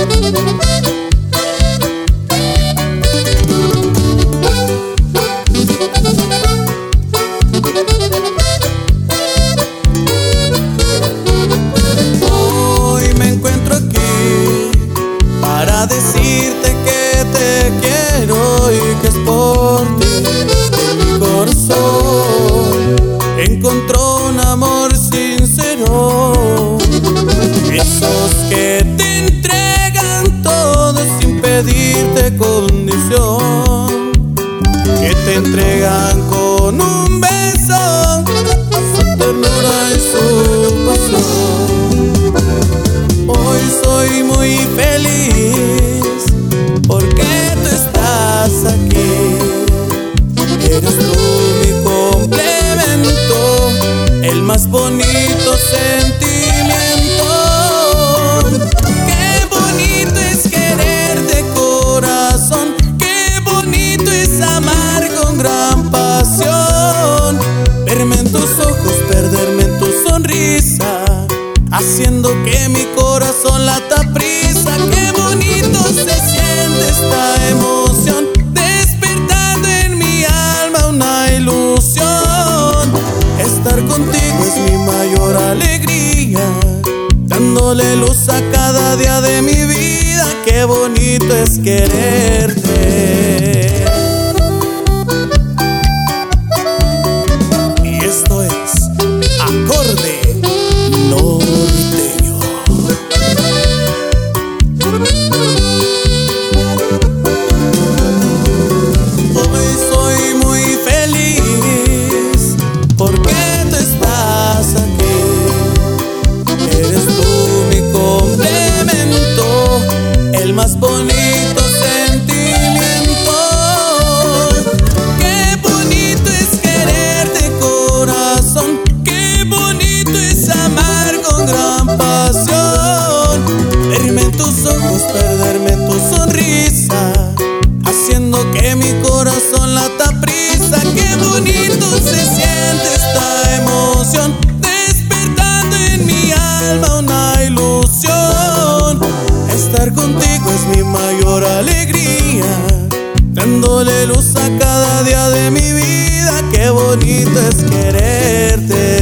Hoy me encuentro aquí para decirte que te quiero y que es por ti corso, encontró un amor sincero pedirte condición. Que te entregan con un beso su ternura y su pasión. Hoy soy muy feliz porque tú estás aquí. Eres tú mi complemento, el más bonito sentimiento. Alegría, dándole luz a cada día de mi vida. Qué bonito es quererte. El más bonito sentimiento. Qué bonito es querer de corazón, qué bonito es amar con gran pasión. Verme en tus ojos, perderme tu sonrisa, haciendo que mi corazón lata prisa. Qué bonito se siente esta emoción, Estar contigo es mi mayor alegría, dándole luz a cada día de mi vida. Qué bonito es quererte.